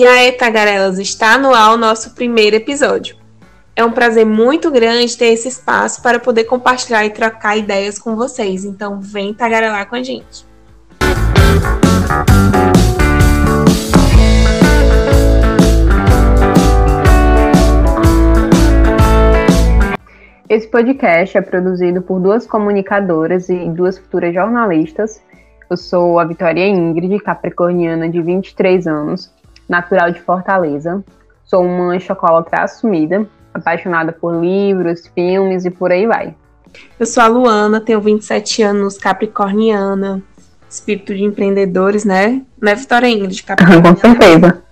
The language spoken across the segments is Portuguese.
E aí, Tagarelas, está no ar o nosso primeiro episódio. É um prazer muito grande ter esse espaço para poder compartilhar e trocar ideias com vocês. Então, vem tagarelar com a gente. Esse podcast é produzido por duas comunicadoras e duas futuras jornalistas. Eu sou a Vitória Ingrid, capricorniana de 23 anos, natural de Fortaleza. Sou uma chocolatra assumida, apaixonada por livros, filmes e por aí vai. Eu sou a Luana, tenho 27 anos, capricorniana, espírito de empreendedores, né? Não é Vitória Ingrid, capricorniana. Com certeza.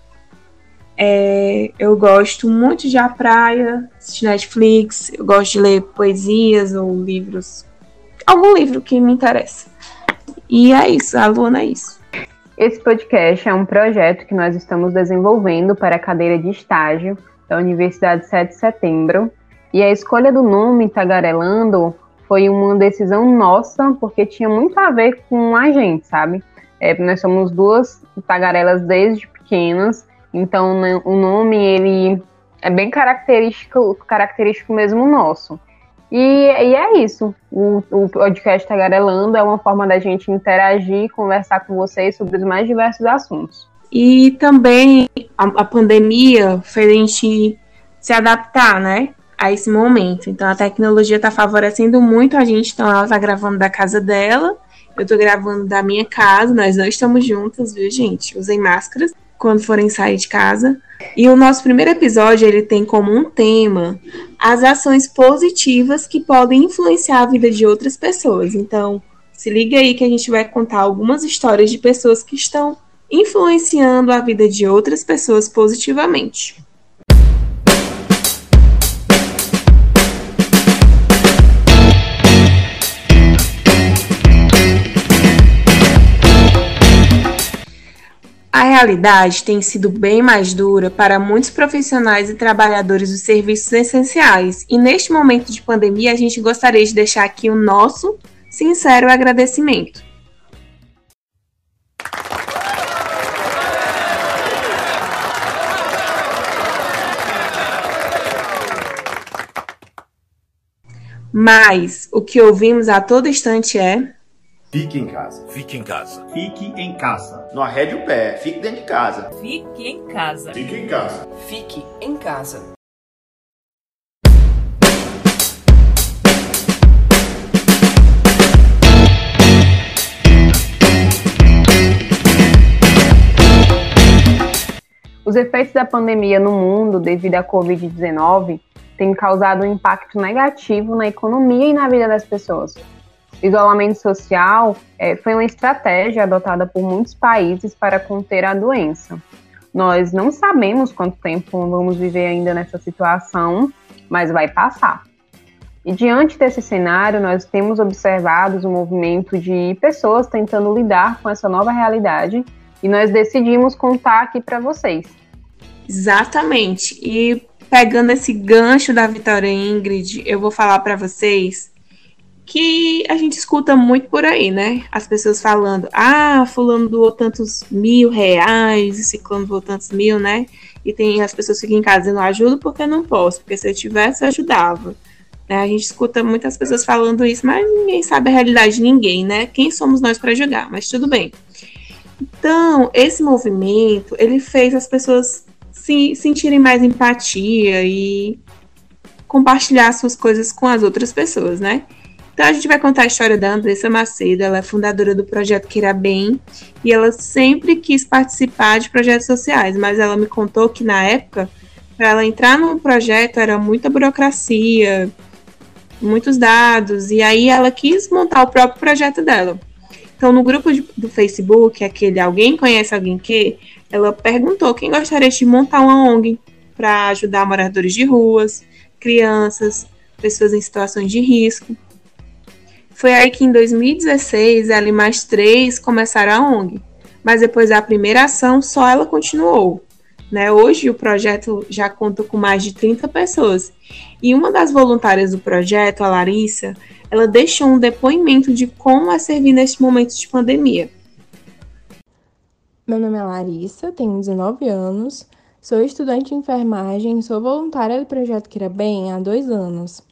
É, eu gosto muito de ir à praia, assistir Netflix, eu gosto de ler poesias ou livros, algum livro que me interessa. E é isso, a Luana é isso. Esse podcast é um projeto que nós estamos desenvolvendo para a cadeira de estágio da Universidade 7 de Setembro. E a escolha do nome Tagarelando foi uma decisão nossa, porque tinha muito a ver com a gente, sabe? É, nós somos duas tagarelas desde pequenas então, né, o nome, ele é bem característico, característico mesmo nosso. E, e é isso. O, o podcast Tagarelando é uma forma da gente interagir, conversar com vocês sobre os mais diversos assuntos. E também a, a pandemia fez a gente se adaptar, né? A esse momento. Então a tecnologia está favorecendo muito a gente. Então ela está gravando da casa dela, eu estou gravando da minha casa, nós não estamos juntas, viu, gente? Usem máscaras quando forem sair de casa. E o nosso primeiro episódio ele tem como um tema as ações positivas que podem influenciar a vida de outras pessoas. Então, se liga aí que a gente vai contar algumas histórias de pessoas que estão influenciando a vida de outras pessoas positivamente. A realidade tem sido bem mais dura para muitos profissionais e trabalhadores dos serviços essenciais, e neste momento de pandemia a gente gostaria de deixar aqui o nosso sincero agradecimento. Mas o que ouvimos a todo instante é Fique em casa. Fique em casa. Fique em casa. Não arrede o pé. Fique dentro de casa. Fique em casa. Fique em casa. Fique em casa. Os efeitos da pandemia no mundo devido à Covid-19 têm causado um impacto negativo na economia e na vida das pessoas isolamento social é, foi uma estratégia adotada por muitos países para conter a doença. Nós não sabemos quanto tempo vamos viver ainda nessa situação, mas vai passar. E diante desse cenário, nós temos observado o movimento de pessoas tentando lidar com essa nova realidade e nós decidimos contar aqui para vocês. Exatamente. E pegando esse gancho da Vitória Ingrid, eu vou falar para vocês que a gente escuta muito por aí, né? As pessoas falando, ah, fulano doou tantos mil reais, e ciclano doou tantos mil, né? E tem as pessoas ficam em casa dizendo, ajudo porque não posso, porque se eu tivesse, eu ajudava. Né? A gente escuta muitas pessoas falando isso, mas ninguém sabe a realidade de ninguém, né? Quem somos nós para julgar? Mas tudo bem. Então, esse movimento, ele fez as pessoas se sentirem mais empatia e compartilhar suas coisas com as outras pessoas, né? Então a gente vai contar a história da Andressa Macedo, ela é fundadora do projeto Queira Bem e ela sempre quis participar de projetos sociais, mas ela me contou que na época, para ela entrar no projeto era muita burocracia, muitos dados, e aí ela quis montar o próprio projeto dela. Então, no grupo de, do Facebook, aquele Alguém Conhece Alguém Que, ela perguntou quem gostaria de montar uma ONG para ajudar moradores de ruas, crianças, pessoas em situações de risco. Foi aí que em 2016 ela e mais três começaram a ONG, mas depois da primeira ação só ela continuou. Né? Hoje o projeto já conta com mais de 30 pessoas. E uma das voluntárias do projeto, a Larissa, ela deixou um depoimento de como é servir neste momento de pandemia. Meu nome é Larissa, tenho 19 anos, sou estudante de enfermagem sou voluntária do projeto Queira Bem há dois anos.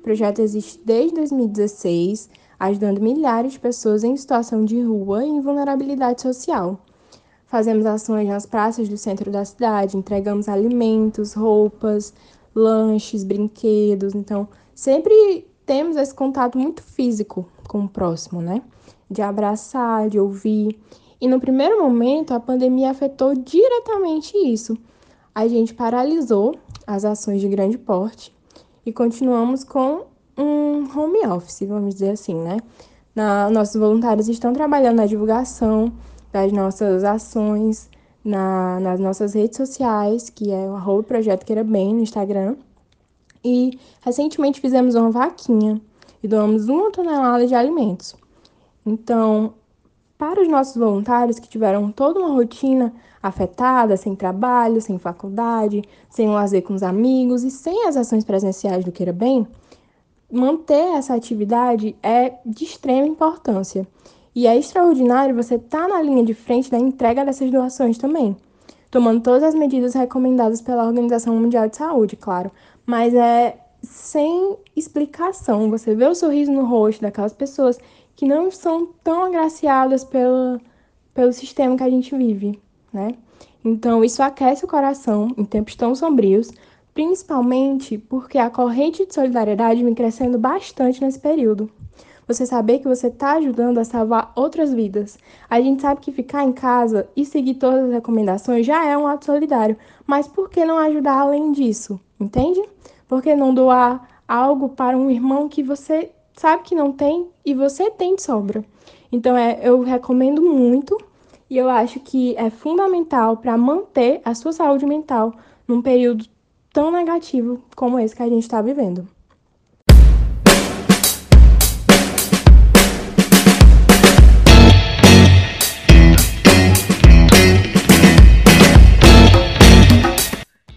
O projeto existe desde 2016, ajudando milhares de pessoas em situação de rua e em vulnerabilidade social. Fazemos ações nas praças do centro da cidade, entregamos alimentos, roupas, lanches, brinquedos. Então, sempre temos esse contato muito físico com o próximo, né? De abraçar, de ouvir. E no primeiro momento, a pandemia afetou diretamente isso. A gente paralisou as ações de grande porte e continuamos com um home office, vamos dizer assim, né? Na, nossos voluntários estão trabalhando na divulgação das nossas ações na, nas nossas redes sociais, que é o arroba Projeto Queira Bem no Instagram. E recentemente fizemos uma vaquinha e doamos uma tonelada de alimentos. Então, para os nossos voluntários que tiveram toda uma rotina afetada, sem trabalho, sem faculdade, sem um lazer com os amigos e sem as ações presenciais do Queira Bem, manter essa atividade é de extrema importância. E é extraordinário você estar tá na linha de frente da entrega dessas doações também, tomando todas as medidas recomendadas pela Organização Mundial de Saúde, claro, mas é sem explicação. Você vê o sorriso no rosto daquelas pessoas que não são tão agraciadas pelo, pelo sistema que a gente vive, né? Então, isso aquece o coração em tempos tão sombrios, principalmente porque a corrente de solidariedade vem crescendo bastante nesse período. Você saber que você está ajudando a salvar outras vidas. A gente sabe que ficar em casa e seguir todas as recomendações já é um ato solidário, mas por que não ajudar além disso? Entende? Por que não doar algo para um irmão que você sabe que não tem e você tem de sobra? Então, é, eu recomendo muito e eu acho que é fundamental para manter a sua saúde mental num período tão negativo como esse que a gente está vivendo.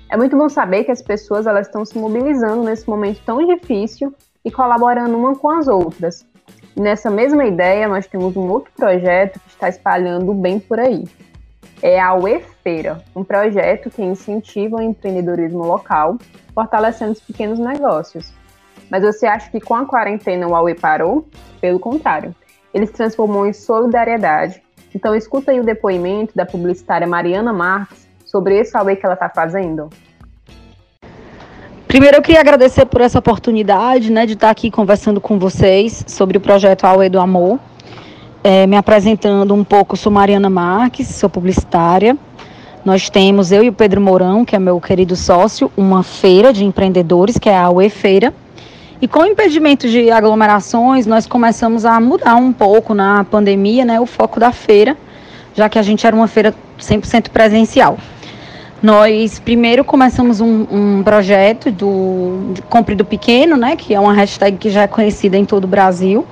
É muito bom saber que as pessoas elas estão se mobilizando nesse momento tão difícil e colaborando uma com as outras. Nessa mesma ideia, nós temos um outro projeto que está espalhando bem por aí é a UEFeira, um projeto que incentiva o empreendedorismo local, fortalecendo os pequenos negócios. Mas você acha que com a quarentena o AUE parou? Pelo contrário, ele se transformou em solidariedade. Então escuta aí o depoimento da publicitária Mariana Marques sobre esse AUE que ela está fazendo. Primeiro eu queria agradecer por essa oportunidade né, de estar aqui conversando com vocês sobre o projeto AUE do Amor, é, me apresentando um pouco, sou Mariana Marques, sou publicitária. Nós temos, eu e o Pedro Mourão, que é meu querido sócio, uma feira de empreendedores, que é a UE Feira. E com o impedimento de aglomerações, nós começamos a mudar um pouco na pandemia, né, o foco da feira, já que a gente era uma feira 100% presencial. Nós primeiro começamos um, um projeto do Compre do Pequeno, né, que é uma hashtag que já é conhecida em todo o Brasil.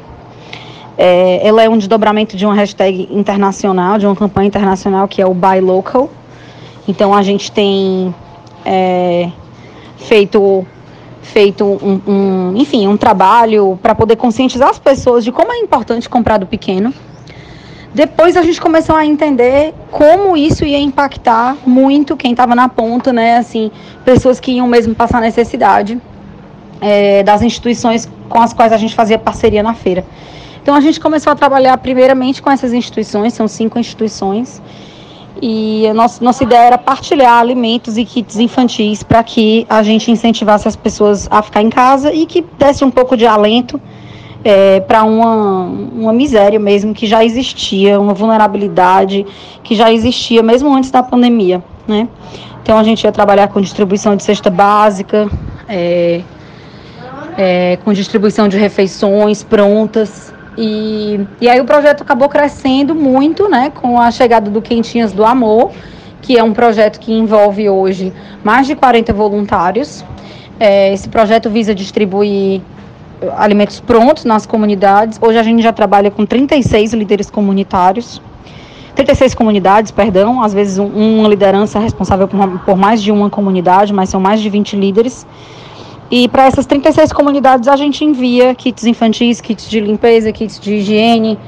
É, ela é um desdobramento de uma hashtag internacional, de uma campanha internacional que é o Buy Local. Então a gente tem é, feito feito um, um, enfim, um trabalho para poder conscientizar as pessoas de como é importante comprar do pequeno. Depois a gente começou a entender como isso ia impactar muito quem estava na ponta, né? Assim, pessoas que iam mesmo passar necessidade é, das instituições com as quais a gente fazia parceria na feira. Então a gente começou a trabalhar primeiramente com essas instituições, são cinco instituições, e a nossa, nossa ideia era partilhar alimentos e kits infantis para que a gente incentivasse as pessoas a ficar em casa e que desse um pouco de alento é, para uma, uma miséria mesmo que já existia, uma vulnerabilidade que já existia mesmo antes da pandemia, né? Então a gente ia trabalhar com distribuição de cesta básica, é, é, com distribuição de refeições prontas, e, e aí o projeto acabou crescendo muito, né, com a chegada do Quentinhas do Amor, que é um projeto que envolve hoje mais de 40 voluntários. É, esse projeto visa distribuir alimentos prontos nas comunidades. Hoje a gente já trabalha com 36 líderes comunitários. 36 comunidades, perdão, às vezes um, uma liderança responsável por, por mais de uma comunidade, mas são mais de 20 líderes. E para essas 36 comunidades a gente envia kits infantis, kits de limpeza, kits de higiene,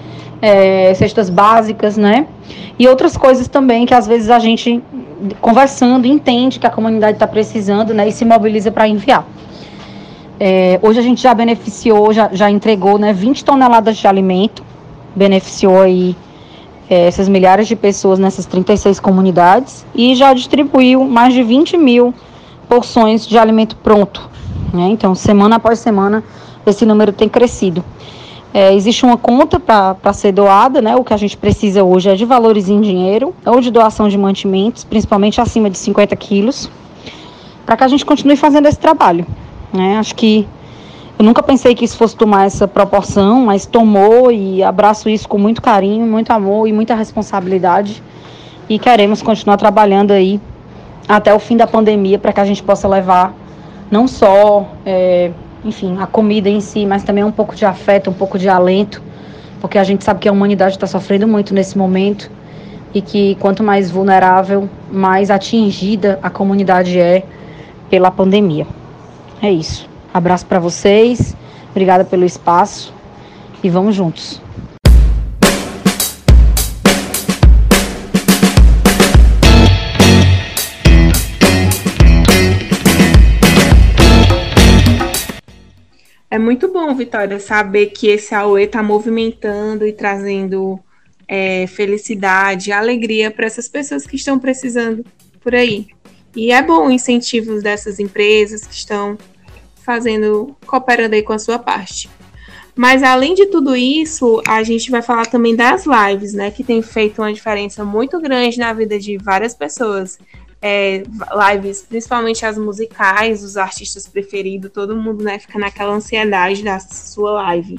é, cestas básicas, né? E outras coisas também que às vezes a gente, conversando, entende que a comunidade está precisando, né? E se mobiliza para enviar. É, hoje a gente já beneficiou, já, já entregou né, 20 toneladas de alimento, beneficiou aí é, essas milhares de pessoas nessas 36 comunidades e já distribuiu mais de 20 mil porções de alimento pronto. Né? Então, semana após semana, esse número tem crescido. É, existe uma conta para ser doada, né? O que a gente precisa hoje é de valores em dinheiro ou de doação de mantimentos, principalmente acima de 50 quilos, para que a gente continue fazendo esse trabalho. Né? Acho que eu nunca pensei que isso fosse tomar essa proporção, mas tomou e abraço isso com muito carinho, muito amor e muita responsabilidade. E queremos continuar trabalhando aí até o fim da pandemia para que a gente possa levar não só, é, enfim, a comida em si, mas também um pouco de afeto, um pouco de alento, porque a gente sabe que a humanidade está sofrendo muito nesse momento e que quanto mais vulnerável, mais atingida a comunidade é pela pandemia. É isso. Abraço para vocês. Obrigada pelo espaço e vamos juntos. É muito bom, Vitória, saber que esse AUE está movimentando e trazendo é, felicidade, alegria para essas pessoas que estão precisando por aí. E é bom incentivos dessas empresas que estão fazendo, cooperando aí com a sua parte. Mas além de tudo isso, a gente vai falar também das lives, né? Que tem feito uma diferença muito grande na vida de várias pessoas. É, lives, principalmente as musicais, os artistas preferidos, todo mundo né, fica naquela ansiedade da sua live.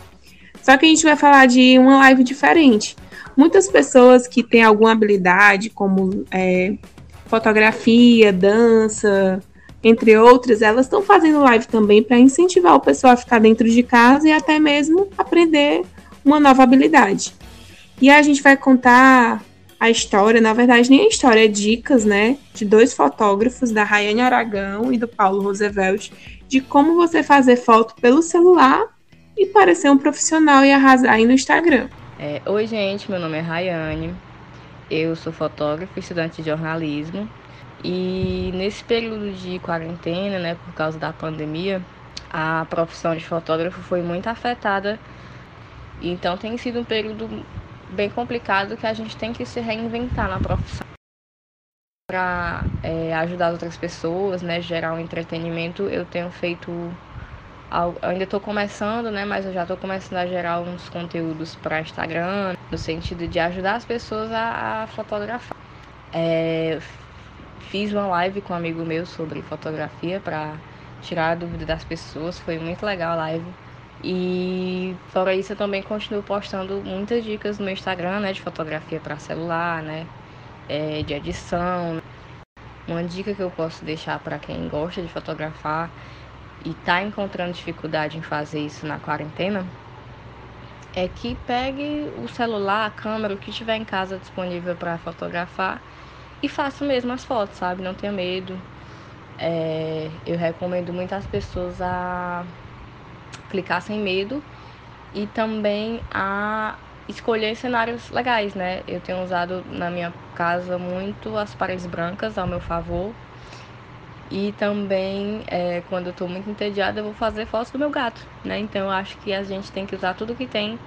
Só que a gente vai falar de uma live diferente. Muitas pessoas que têm alguma habilidade, como é, fotografia, dança, entre outras, elas estão fazendo live também para incentivar o pessoal a ficar dentro de casa e até mesmo aprender uma nova habilidade. E a gente vai contar a história, na verdade, nem a história, é dicas, né, de dois fotógrafos, da Rayane Aragão e do Paulo Roosevelt, de como você fazer foto pelo celular e parecer um profissional e arrasar aí no Instagram. É, Oi, gente, meu nome é Rayane, eu sou fotógrafa, estudante de jornalismo e nesse período de quarentena, né, por causa da pandemia, a profissão de fotógrafo foi muito afetada. Então tem sido um período bem complicado que a gente tem que se reinventar na profissão para é, ajudar outras pessoas, né, gerar um entretenimento. Eu tenho feito, eu ainda estou começando, né, mas eu já estou começando a gerar uns conteúdos para Instagram, no sentido de ajudar as pessoas a, a fotografar. É, Fiz uma live com um amigo meu sobre fotografia para tirar a dúvida das pessoas. Foi muito legal a live. E fora isso, eu também continuo postando muitas dicas no meu Instagram, né, de fotografia para celular, né, é, de edição. Uma dica que eu posso deixar para quem gosta de fotografar e está encontrando dificuldade em fazer isso na quarentena é que pegue o celular, a câmera, o que tiver em casa disponível para fotografar e faço mesmo as fotos, sabe? Não tenha medo. É, eu recomendo muitas pessoas a clicar sem medo e também a escolher cenários legais, né? Eu tenho usado na minha casa muito as paredes brancas ao meu favor. E também, é, quando eu estou muito entediada, eu vou fazer fotos do meu gato, né? Então, eu acho que a gente tem que usar tudo que tem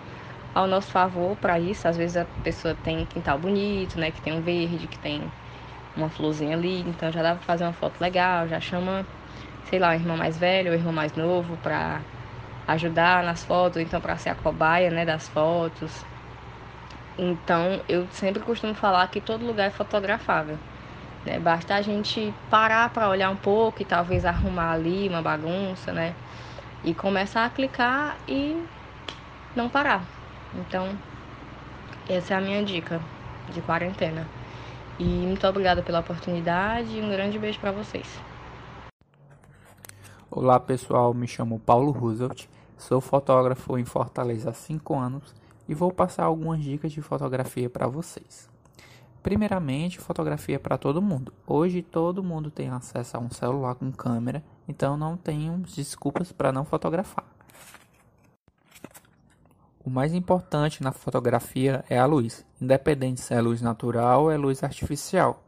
ao nosso favor para isso. Às vezes a pessoa tem quintal bonito, né? Que tem um verde, que tem uma florzinha ali, então já dá pra fazer uma foto legal, já chama, sei lá, o irmão mais velho ou o irmão mais novo pra ajudar nas fotos, então para ser a cobaia, né, das fotos. Então, eu sempre costumo falar que todo lugar é fotografável. Né? Basta a gente parar para olhar um pouco e talvez arrumar ali uma bagunça, né? E começar a clicar e não parar. Então, essa é a minha dica de quarentena. E muito obrigada pela oportunidade e um grande beijo para vocês. Olá pessoal, me chamo Paulo Roosevelt, sou fotógrafo em Fortaleza há 5 anos e vou passar algumas dicas de fotografia para vocês. Primeiramente, fotografia para todo mundo. Hoje todo mundo tem acesso a um celular com câmera, então não tenho desculpas para não fotografar. O mais importante na fotografia é a luz, independente se é luz natural ou é luz artificial.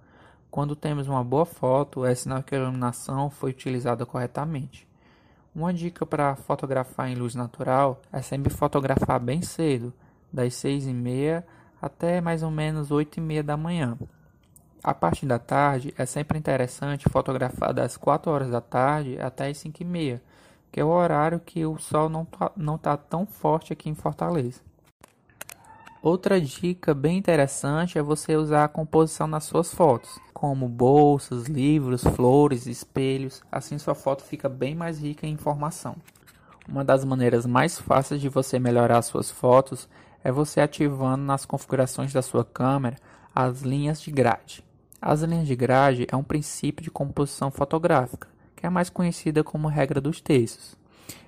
Quando temos uma boa foto, é sinal que a iluminação foi utilizada corretamente. Uma dica para fotografar em luz natural é sempre fotografar bem cedo, das seis e meia até mais ou menos oito e meia da manhã. A parte da tarde é sempre interessante fotografar das 4 horas da tarde até as 5 e meia, que é o horário que o sol não está não tá tão forte aqui em Fortaleza. Outra dica bem interessante é você usar a composição nas suas fotos, como bolsas, livros, flores, espelhos, assim sua foto fica bem mais rica em informação. Uma das maneiras mais fáceis de você melhorar suas fotos é você ativando nas configurações da sua câmera as linhas de grade. As linhas de grade é um princípio de composição fotográfica, que é mais conhecida como regra dos terços.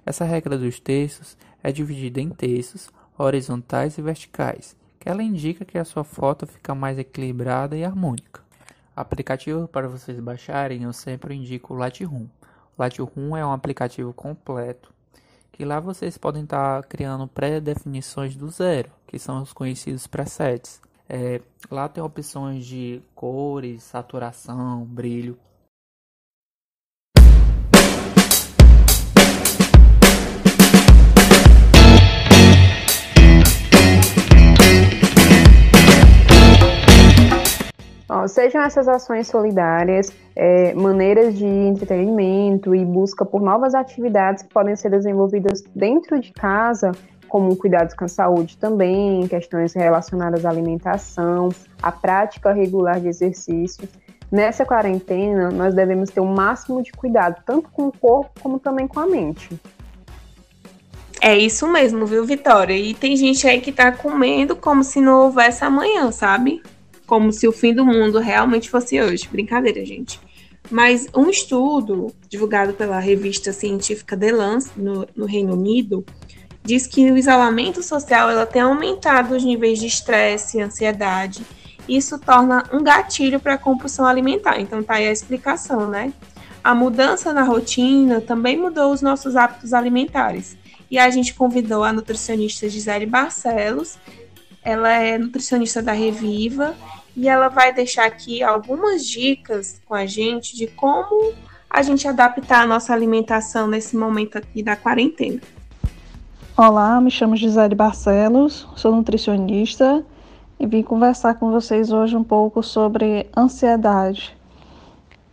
Essa regra dos terços é dividida em terços horizontais e verticais, que ela indica que a sua foto fica mais equilibrada e harmônica. Aplicativo para vocês baixarem, eu sempre indico o Lightroom. O Lightroom é um aplicativo completo que lá vocês podem estar criando pré-definições do zero, que são os conhecidos presets. É, lá tem opções de cores, saturação, brilho. Sejam essas ações solidárias é, maneiras de entretenimento e busca por novas atividades que podem ser desenvolvidas dentro de casa como cuidados com a saúde também, questões relacionadas à alimentação, a prática regular de exercício. Nessa quarentena, nós devemos ter o máximo de cuidado, tanto com o corpo como também com a mente. É isso mesmo, viu, Vitória? E tem gente aí que tá comendo como se não houvesse amanhã, sabe? Como se o fim do mundo realmente fosse hoje. Brincadeira, gente. Mas um estudo divulgado pela revista científica The Lancet, no, no Reino Unido, diz que o isolamento social ela tem aumentado os níveis de estresse e ansiedade. Isso torna um gatilho para a compulsão alimentar. Então tá aí a explicação, né? A mudança na rotina também mudou os nossos hábitos alimentares. E a gente convidou a nutricionista Gisele Barcelos. Ela é nutricionista da Reviva e ela vai deixar aqui algumas dicas com a gente de como a gente adaptar a nossa alimentação nesse momento aqui da quarentena. Olá, me chamo Gisele Barcelos, sou nutricionista e vim conversar com vocês hoje um pouco sobre ansiedade.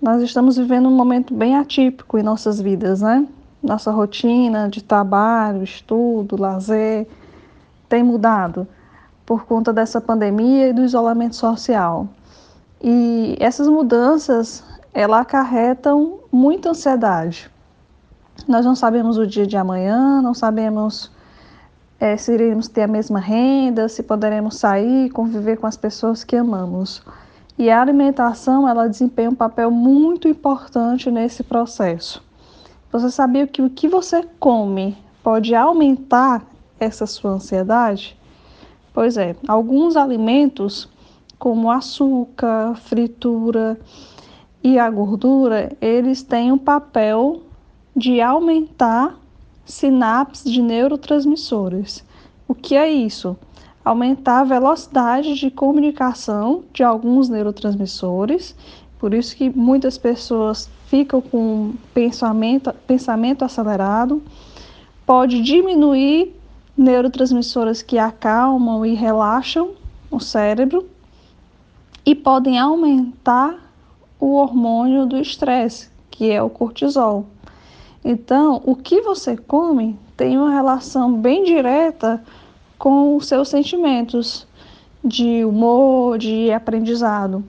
Nós estamos vivendo um momento bem atípico em nossas vidas, né? Nossa rotina de trabalho, estudo, lazer tem mudado por conta dessa pandemia e do isolamento social. E essas mudanças, ela acarretam muita ansiedade. Nós não sabemos o dia de amanhã, não sabemos é, se iremos ter a mesma renda, se poderemos sair, conviver com as pessoas que amamos. E a alimentação, ela desempenha um papel muito importante nesse processo. Você sabia que o que você come pode aumentar essa sua ansiedade? Pois é, alguns alimentos, como açúcar, fritura e a gordura, eles têm um papel de aumentar sinapses de neurotransmissores. O que é isso? Aumentar a velocidade de comunicação de alguns neurotransmissores, por isso que muitas pessoas ficam com pensamento, pensamento acelerado. Pode diminuir neurotransmissores que acalmam e relaxam o cérebro e podem aumentar o hormônio do estresse, que é o cortisol. Então, o que você come tem uma relação bem direta com os seus sentimentos de humor, de aprendizado.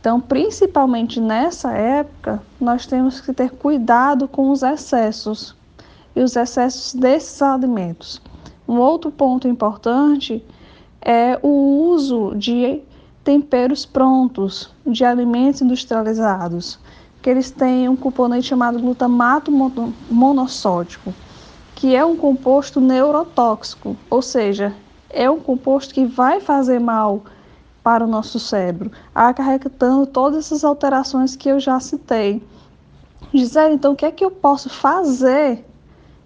Então, principalmente nessa época, nós temos que ter cuidado com os excessos e os excessos desses alimentos. Um outro ponto importante é o uso de temperos prontos, de alimentos industrializados que eles têm um componente chamado glutamato monossódico, que é um composto neurotóxico, ou seja, é um composto que vai fazer mal para o nosso cérebro, acarretando todas essas alterações que eu já citei. Gisele, então o que é que eu posso fazer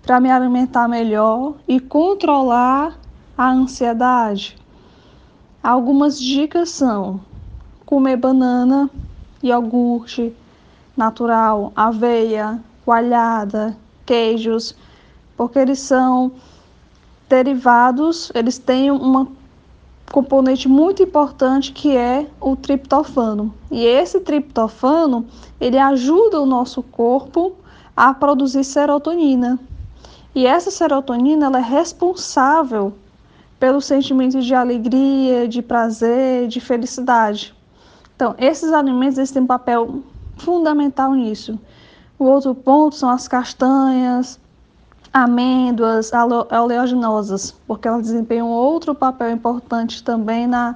para me alimentar melhor e controlar a ansiedade? Algumas dicas são comer banana, iogurte natural, aveia, coalhada, queijos, porque eles são derivados, eles têm uma componente muito importante que é o triptofano. E esse triptofano, ele ajuda o nosso corpo a produzir serotonina. E essa serotonina ela é responsável pelo sentimento de alegria, de prazer, de felicidade. Então, esses alimentos eles têm um papel fundamental nisso. O outro ponto são as castanhas, amêndoas oleaginosas, porque elas desempenham outro papel importante também na,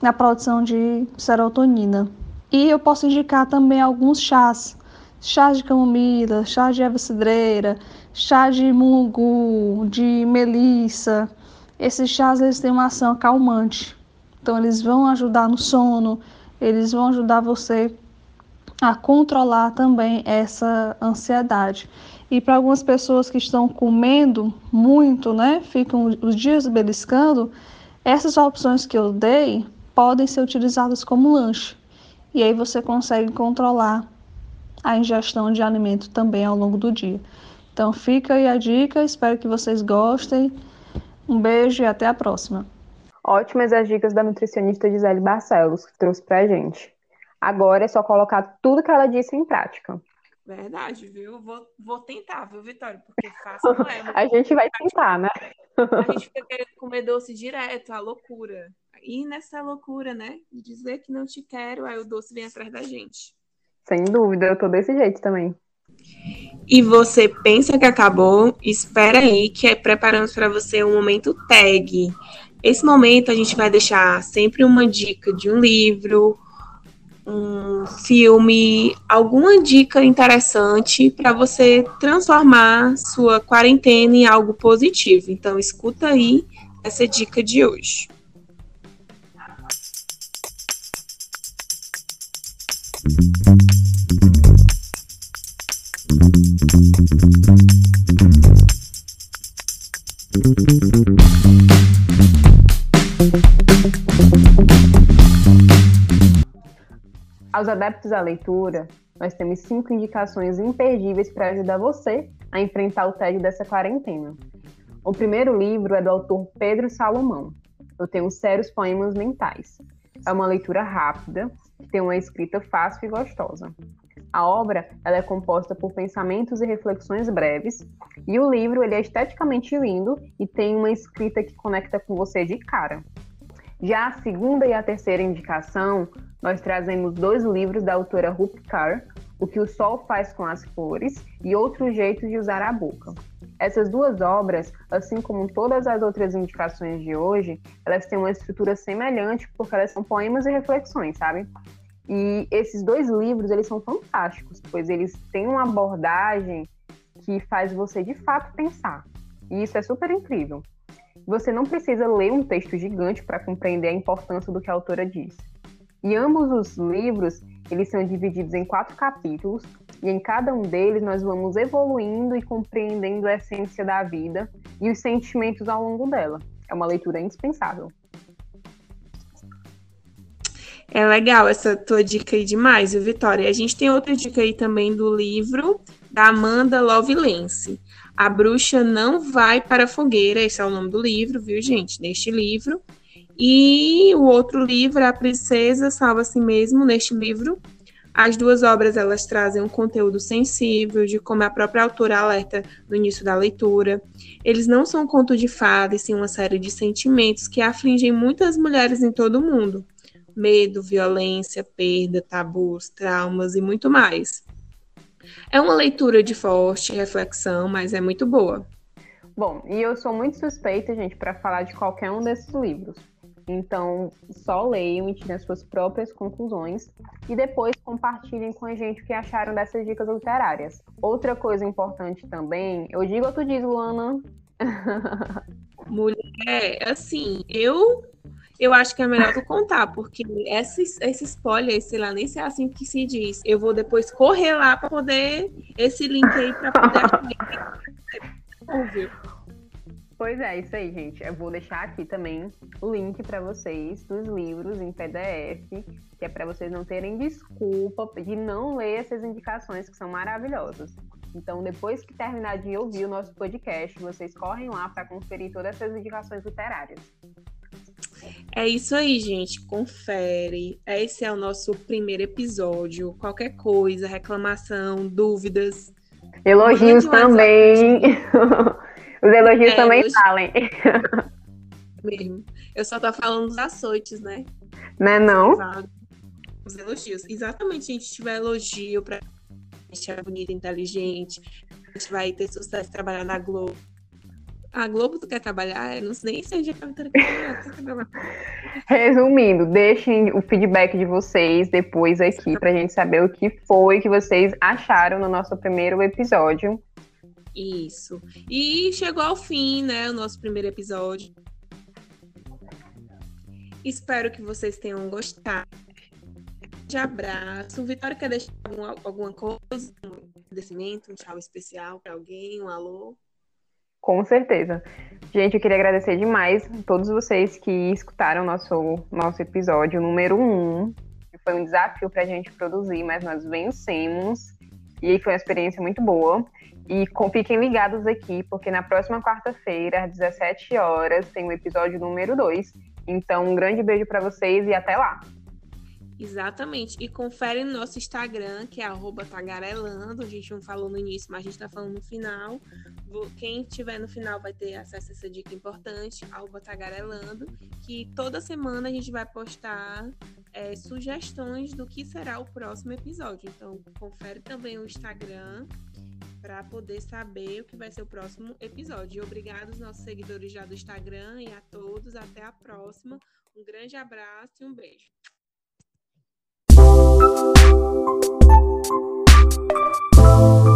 na produção de serotonina. E eu posso indicar também alguns chás, chá de camomila, chá de erva cidreira, chá de mungu, de melissa. Esses chás eles têm uma ação calmante. Então eles vão ajudar no sono, eles vão ajudar você a controlar também essa ansiedade. E para algumas pessoas que estão comendo muito, né, ficam os dias beliscando, essas opções que eu dei podem ser utilizadas como lanche. E aí você consegue controlar a ingestão de alimento também ao longo do dia. Então fica aí a dica, espero que vocês gostem. Um beijo e até a próxima. Ótimas as dicas da nutricionista Gisele Barcelos que trouxe pra gente. Agora é só colocar tudo que ela disse em prática. Verdade, viu? Vou, vou tentar, viu, Vitória? Porque fácil não é. a gente vai tentar, né? A gente fica querendo comer doce direto, a loucura. E nessa loucura, né? Dizer que não te quero, aí o doce vem atrás da gente. Sem dúvida, eu tô desse jeito também. E você pensa que acabou? Espera aí, que é preparamos para você um momento tag. Esse momento a gente vai deixar sempre uma dica de um livro, um filme, alguma dica interessante para você transformar sua quarentena em algo positivo. Então, escuta aí essa dica de hoje. Aos adeptos à leitura, nós temos cinco indicações imperdíveis para ajudar você a enfrentar o tédio dessa quarentena. O primeiro livro é do autor Pedro Salomão. Eu tenho sérios poemas mentais. É uma leitura rápida, tem uma escrita fácil e gostosa. A obra ela é composta por pensamentos e reflexões breves, e o livro ele é esteticamente lindo e tem uma escrita que conecta com você de cara. Já a segunda e a terceira indicação nós trazemos dois livros da autora Ruth Carr, O que o Sol faz com as Flores e Outros Jeitos de Usar a Boca. Essas duas obras, assim como todas as outras indicações de hoje, elas têm uma estrutura semelhante porque elas são poemas e reflexões, sabe? E esses dois livros, eles são fantásticos, pois eles têm uma abordagem que faz você de fato pensar. E isso é super incrível. Você não precisa ler um texto gigante para compreender a importância do que a autora diz. E ambos os livros, eles são divididos em quatro capítulos, e em cada um deles nós vamos evoluindo e compreendendo a essência da vida e os sentimentos ao longo dela. É uma leitura indispensável. É legal essa tua dica aí demais, viu, Vitória? A gente tem outra dica aí também do livro da Amanda Lovelace. A bruxa não vai para a fogueira, esse é o nome do livro, viu, gente? Neste livro, e o outro livro, A Princesa Salva a Si Mesmo, neste livro. As duas obras elas trazem um conteúdo sensível, de como a própria autora alerta no início da leitura. Eles não são conto de fadas, sim uma série de sentimentos que afligem muitas mulheres em todo o mundo. Medo, violência, perda, tabus, traumas e muito mais. É uma leitura de forte reflexão, mas é muito boa. Bom, e eu sou muito suspeita, gente, para falar de qualquer um desses livros, então, só leiam e tirem as suas próprias conclusões e depois compartilhem com a gente o que acharam dessas dicas literárias. Outra coisa importante também, eu digo ou tu diz, Luana? Mulher, assim, eu eu acho que é melhor tu contar, porque esse, esse spoiler, sei lá, nem sei assim que se diz. Eu vou depois correr lá para poder esse link aí para poder ouviu. Pois é, isso aí, gente. Eu vou deixar aqui também o link para vocês dos livros em PDF, que é para vocês não terem desculpa de não ler essas indicações que são maravilhosas. Então, depois que terminar de ouvir o nosso podcast, vocês correm lá para conferir todas essas indicações literárias. É isso aí, gente. Confere. Esse é o nosso primeiro episódio. Qualquer coisa, reclamação, dúvidas. Elogios também. Os elogios é, também falem. Mesmo. Eu só tô falando dos açoites, né? Né, não? Os elogios. Exatamente, se a gente tiver elogio pra gente é bonita, inteligente, a gente vai ter sucesso trabalhar na Globo. A Globo tu quer trabalhar? Eu não sei nem se a gente quer trabalhar. Resumindo, deixem o feedback de vocês depois aqui pra gente saber o que foi que vocês acharam no nosso primeiro episódio. Isso. E chegou ao fim, né, o nosso primeiro episódio. Espero que vocês tenham gostado. De abraço. Vitória quer deixar alguma, alguma coisa? Um agradecimento, um tchau especial para alguém, um alô? Com certeza. Gente, eu queria agradecer demais a todos vocês que escutaram nosso, nosso episódio número um. Foi um desafio para a gente produzir, mas nós vencemos. E foi uma experiência muito boa. E com, fiquem ligados aqui, porque na próxima quarta-feira, às 17 horas, tem o episódio número 2. Então, um grande beijo para vocês e até lá! Exatamente. E confere no nosso Instagram, que é tagarelando. A gente não falou no início, mas a gente está falando no final. Quem estiver no final vai ter acesso a essa dica importante, tagarelando, que toda semana a gente vai postar é, sugestões do que será o próximo episódio. Então, confere também o Instagram para poder saber o que vai ser o próximo episódio. E obrigado aos nossos seguidores já do Instagram e a todos. Até a próxima. Um grande abraço e um beijo. Thank you.